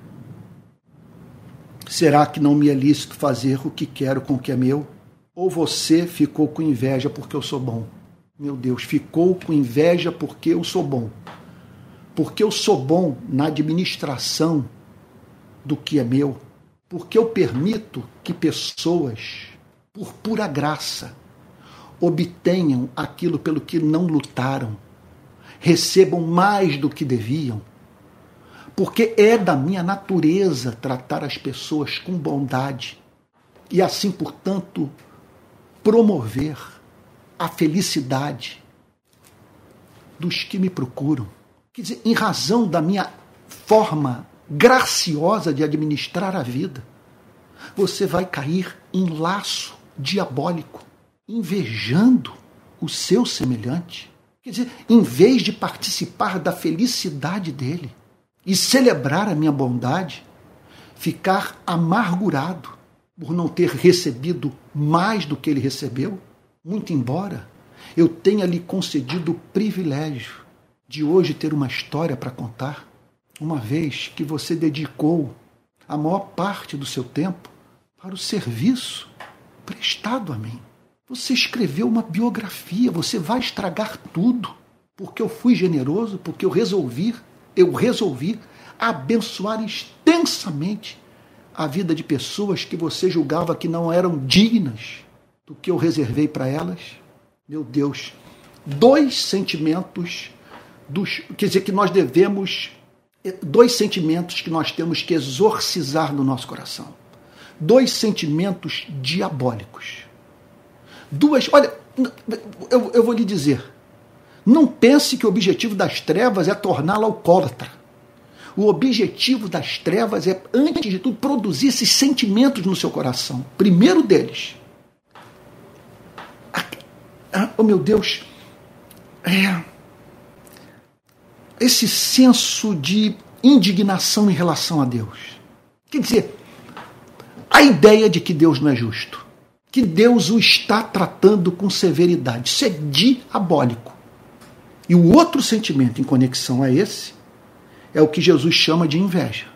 Será que não me é lícito fazer o que quero com o que é meu? Ou você ficou com inveja porque eu sou bom? Meu Deus, ficou com inveja porque eu sou bom. Porque eu sou bom na administração do que é meu. Porque eu permito que pessoas, por pura graça, obtenham aquilo pelo que não lutaram, recebam mais do que deviam porque é da minha natureza tratar as pessoas com bondade e assim, portanto, promover a felicidade dos que me procuram. Quer dizer, em razão da minha forma graciosa de administrar a vida, você vai cair em laço diabólico, invejando o seu semelhante. Quer dizer, em vez de participar da felicidade dele, e celebrar a minha bondade, ficar amargurado por não ter recebido mais do que ele recebeu, muito embora eu tenha lhe concedido o privilégio de hoje ter uma história para contar, uma vez que você dedicou a maior parte do seu tempo para o serviço prestado a mim. Você escreveu uma biografia, você vai estragar tudo, porque eu fui generoso, porque eu resolvi eu resolvi abençoar extensamente a vida de pessoas que você julgava que não eram dignas do que eu reservei para elas. Meu Deus, dois sentimentos dos, quer dizer que nós devemos dois sentimentos que nós temos que exorcizar no nosso coração. Dois sentimentos diabólicos. Duas, olha, eu, eu vou lhe dizer, não pense que o objetivo das trevas é torná-la alcoólatra. O objetivo das trevas é, antes de tudo, produzir esses sentimentos no seu coração. Primeiro deles. Oh meu Deus. É, esse senso de indignação em relação a Deus. Quer dizer, a ideia de que Deus não é justo, que Deus o está tratando com severidade. Isso é diabólico. E o outro sentimento em conexão a esse é o que Jesus chama de inveja,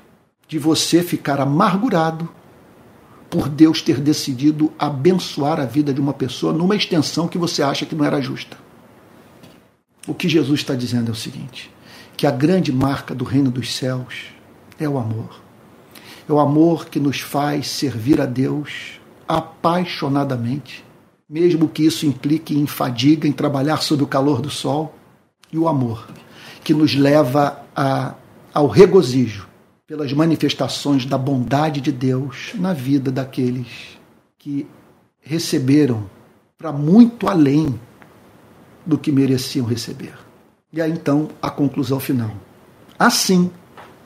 de você ficar amargurado por Deus ter decidido abençoar a vida de uma pessoa numa extensão que você acha que não era justa. O que Jesus está dizendo é o seguinte: que a grande marca do reino dos céus é o amor. É o amor que nos faz servir a Deus apaixonadamente, mesmo que isso implique em fadiga, em trabalhar sob o calor do sol e o amor, que nos leva a, ao regozijo pelas manifestações da bondade de Deus na vida daqueles que receberam para muito além do que mereciam receber. E aí então a conclusão final. Assim,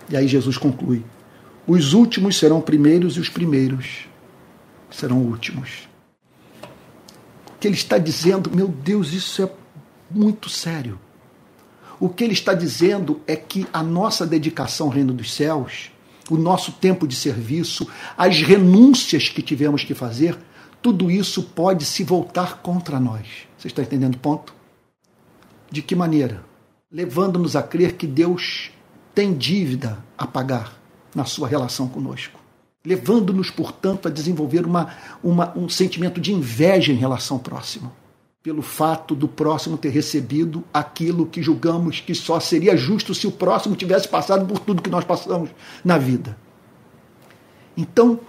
e aí Jesus conclui: os últimos serão primeiros e os primeiros serão últimos. Que ele está dizendo, meu Deus, isso é muito sério. O que ele está dizendo é que a nossa dedicação ao reino dos céus, o nosso tempo de serviço, as renúncias que tivemos que fazer, tudo isso pode se voltar contra nós. Você está entendendo o ponto? De que maneira? Levando-nos a crer que Deus tem dívida a pagar na sua relação conosco. Levando-nos, portanto, a desenvolver uma, uma, um sentimento de inveja em relação ao próximo pelo fato do próximo ter recebido aquilo que julgamos que só seria justo se o próximo tivesse passado por tudo que nós passamos na vida. Então,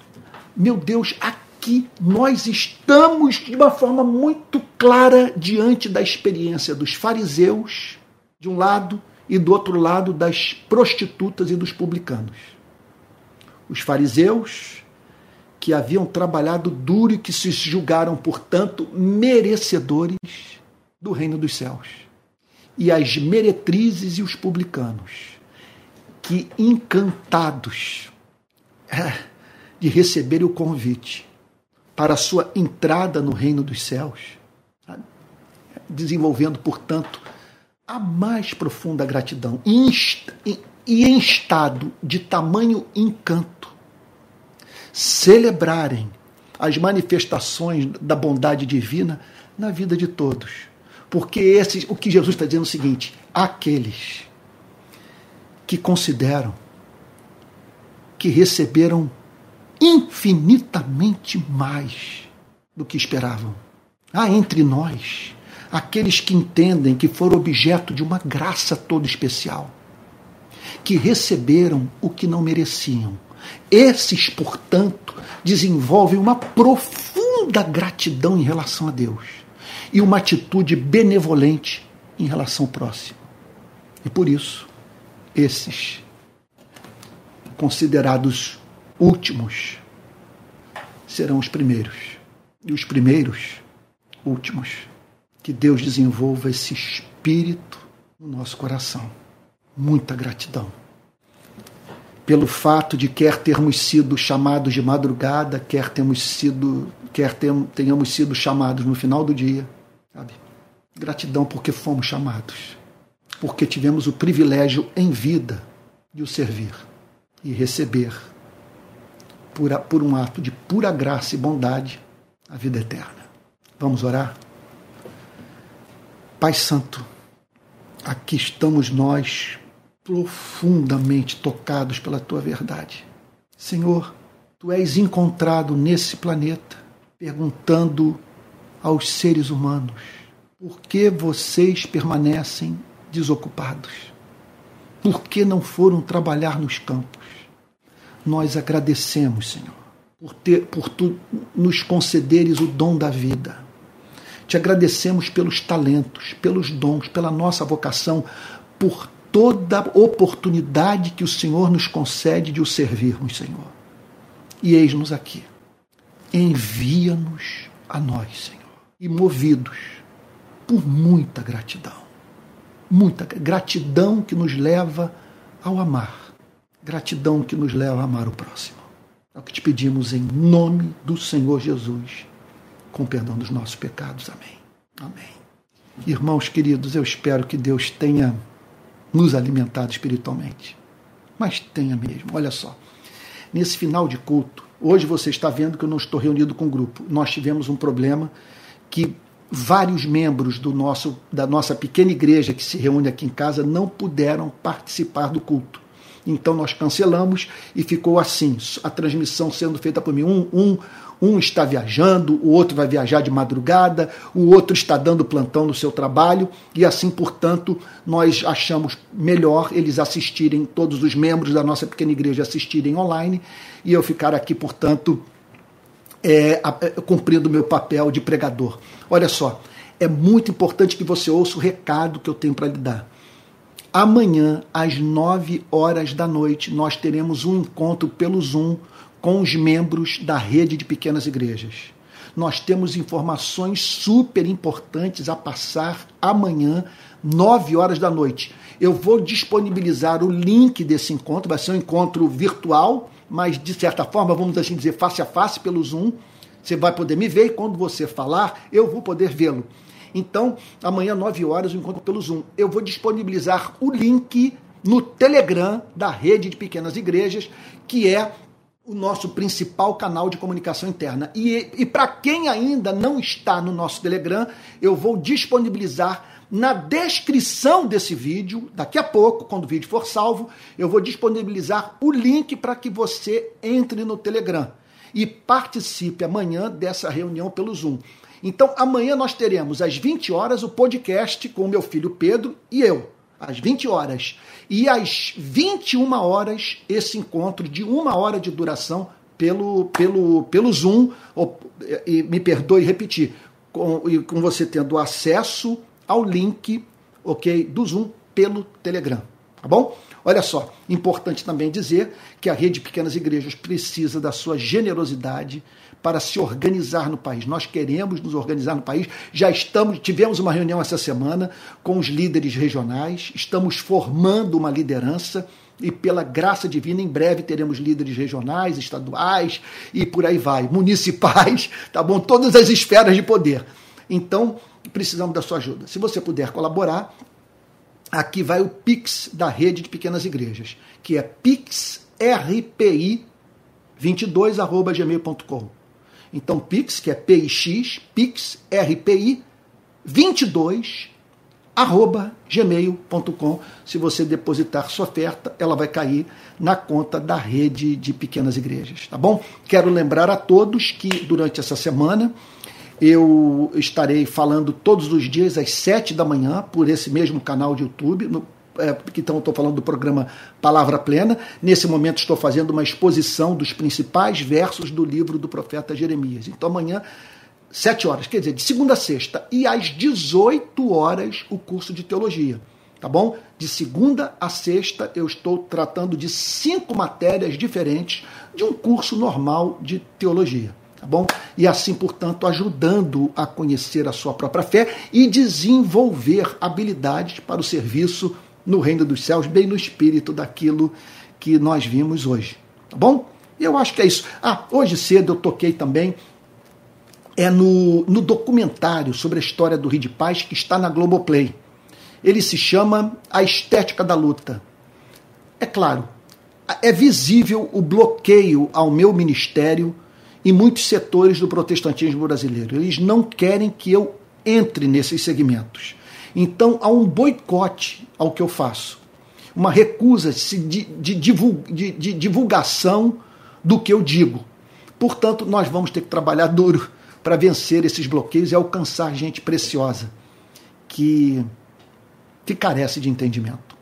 meu Deus, aqui nós estamos de uma forma muito clara diante da experiência dos fariseus, de um lado, e do outro lado, das prostitutas e dos publicanos. Os fariseus que haviam trabalhado duro e que se julgaram, portanto, merecedores do reino dos céus. E as meretrizes e os publicanos, que encantados é, de receberem o convite, para a sua entrada no reino dos céus, desenvolvendo, portanto, a mais profunda gratidão e em estado de tamanho encanto, celebrarem as manifestações da bondade divina na vida de todos. Porque esse, o que Jesus está dizendo é o seguinte: aqueles que consideram que receberam infinitamente mais do que esperavam. Há entre nós aqueles que entendem que foram objeto de uma graça toda especial, que receberam o que não mereciam. Esses, portanto, desenvolvem uma profunda gratidão em relação a Deus e uma atitude benevolente em relação ao próximo. E por isso, esses considerados últimos serão os primeiros. E os primeiros, últimos. Que Deus desenvolva esse espírito no nosso coração. Muita gratidão. Pelo fato de quer termos sido chamados de madrugada, quer termos sido, quer tenhamos sido chamados no final do dia, sabe? Gratidão porque fomos chamados, porque tivemos o privilégio em vida de o servir e receber por, por um ato de pura graça e bondade a vida eterna. Vamos orar? Pai Santo, aqui estamos nós profundamente tocados pela tua verdade. Senhor, tu és encontrado nesse planeta perguntando aos seres humanos por que vocês permanecem desocupados? Por que não foram trabalhar nos campos? nós agradecemos, Senhor, por, ter, por tu nos concederes o dom da vida. Te agradecemos pelos talentos, pelos dons, pela nossa vocação, por toda oportunidade que o Senhor nos concede de o servirmos, Senhor. E eis-nos aqui. Envia-nos a nós, Senhor, e movidos por muita gratidão. Muita gratidão que nos leva ao amar Gratidão que nos leva a amar o próximo. É o que te pedimos em nome do Senhor Jesus, com perdão dos nossos pecados. Amém. Amém. Irmãos queridos, eu espero que Deus tenha nos alimentado espiritualmente. Mas tenha mesmo. Olha só. Nesse final de culto, hoje você está vendo que eu não estou reunido com o grupo. Nós tivemos um problema que vários membros do nosso, da nossa pequena igreja que se reúne aqui em casa não puderam participar do culto. Então nós cancelamos e ficou assim, a transmissão sendo feita por mim. Um, um, um está viajando, o outro vai viajar de madrugada, o outro está dando plantão no seu trabalho, e assim, portanto, nós achamos melhor eles assistirem, todos os membros da nossa pequena igreja assistirem online, e eu ficar aqui, portanto, é, é cumprindo o meu papel de pregador. Olha só, é muito importante que você ouça o recado que eu tenho para lhe dar. Amanhã, às 9 horas da noite, nós teremos um encontro pelo Zoom com os membros da rede de pequenas igrejas. Nós temos informações super importantes a passar amanhã, 9 horas da noite. Eu vou disponibilizar o link desse encontro, vai ser um encontro virtual, mas de certa forma, vamos assim dizer, face a face pelo Zoom. Você vai poder me ver e quando você falar, eu vou poder vê-lo. Então, amanhã, 9 horas, o encontro pelo Zoom. Eu vou disponibilizar o link no Telegram da rede de pequenas igrejas, que é o nosso principal canal de comunicação interna. E, e para quem ainda não está no nosso Telegram, eu vou disponibilizar na descrição desse vídeo, daqui a pouco, quando o vídeo for salvo, eu vou disponibilizar o link para que você entre no Telegram e participe amanhã dessa reunião pelo Zoom. Então, amanhã nós teremos às 20 horas o podcast com meu filho Pedro e eu, às 20 horas. E às 21 horas, esse encontro de uma hora de duração pelo, pelo, pelo Zoom, ou, e, me perdoe repetir, com, e com você tendo acesso ao link ok, do Zoom pelo Telegram. Tá bom? Olha só, importante também dizer que a rede Pequenas Igrejas precisa da sua generosidade para se organizar no país. Nós queremos nos organizar no país. Já estamos, tivemos uma reunião essa semana com os líderes regionais, estamos formando uma liderança e pela graça divina, em breve teremos líderes regionais, estaduais e por aí vai, <laughs> municipais, tá bom? Todas as esferas de poder. Então, precisamos da sua ajuda. Se você puder colaborar, aqui vai o Pix da rede de pequenas igrejas, que é pixrpi22@gmail.com. Então, Pix, que é PIX, Pix RPI 22 arroba gmail.com. Se você depositar sua oferta, ela vai cair na conta da rede de pequenas igrejas, tá bom? Quero lembrar a todos que durante essa semana eu estarei falando todos os dias às sete da manhã por esse mesmo canal de YouTube, no, é, então estou falando do programa Palavra Plena. Nesse momento estou fazendo uma exposição dos principais versos do livro do profeta Jeremias. Então amanhã sete horas, quer dizer, de segunda a sexta, e às 18 horas o curso de teologia. Tá bom? De segunda a sexta eu estou tratando de cinco matérias diferentes de um curso normal de teologia. E assim, portanto, ajudando a conhecer a sua própria fé e desenvolver habilidades para o serviço no reino dos céus, bem no espírito daquilo que nós vimos hoje. Tá bom? Eu acho que é isso. Ah, hoje cedo eu toquei também é no, no documentário sobre a história do Rio de Paz que está na Globoplay. Ele se chama A Estética da Luta. É claro, é visível o bloqueio ao meu ministério em muitos setores do protestantismo brasileiro. Eles não querem que eu entre nesses segmentos. Então há um boicote ao que eu faço, uma recusa de, de, de, de divulgação do que eu digo. Portanto, nós vamos ter que trabalhar duro para vencer esses bloqueios e alcançar gente preciosa que, que carece de entendimento.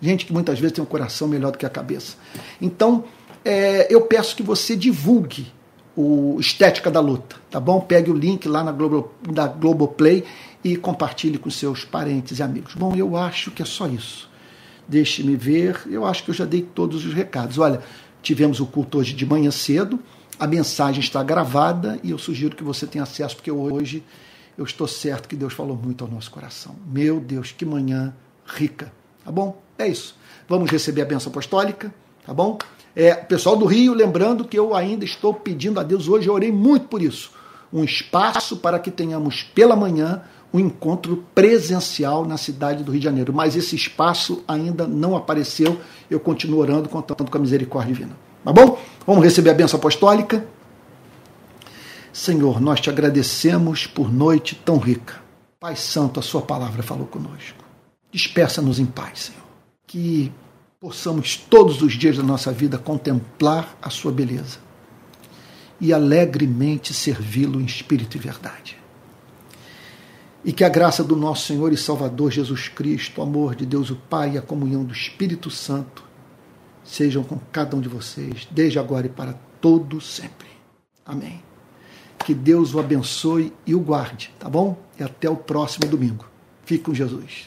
Gente que muitas vezes tem um coração melhor do que a cabeça. Então, é, eu peço que você divulgue o Estética da Luta, tá bom? Pegue o link lá na Globo, da Globoplay e compartilhe com seus parentes e amigos. Bom, eu acho que é só isso. Deixe-me ver, eu acho que eu já dei todos os recados. Olha, tivemos o culto hoje de manhã cedo, a mensagem está gravada e eu sugiro que você tenha acesso, porque hoje eu estou certo que Deus falou muito ao nosso coração. Meu Deus, que manhã rica. Tá bom? É isso. Vamos receber a benção apostólica, tá bom? É, pessoal do Rio, lembrando que eu ainda estou pedindo a Deus hoje, eu orei muito por isso. Um espaço para que tenhamos pela manhã um encontro presencial na cidade do Rio de Janeiro. Mas esse espaço ainda não apareceu. Eu continuo orando, contando com a misericórdia divina. Tá bom? Vamos receber a benção apostólica. Senhor, nós te agradecemos por noite tão rica. Pai Santo, a Sua palavra falou conosco. Despeça-nos em paz, Senhor. Que possamos todos os dias da nossa vida contemplar a Sua beleza e alegremente servi-lo em espírito e verdade. E que a graça do nosso Senhor e Salvador Jesus Cristo, o amor de Deus o Pai e a comunhão do Espírito Santo sejam com cada um de vocês, desde agora e para todo sempre. Amém. Que Deus o abençoe e o guarde, tá bom? E até o próximo domingo. Fique com Jesus.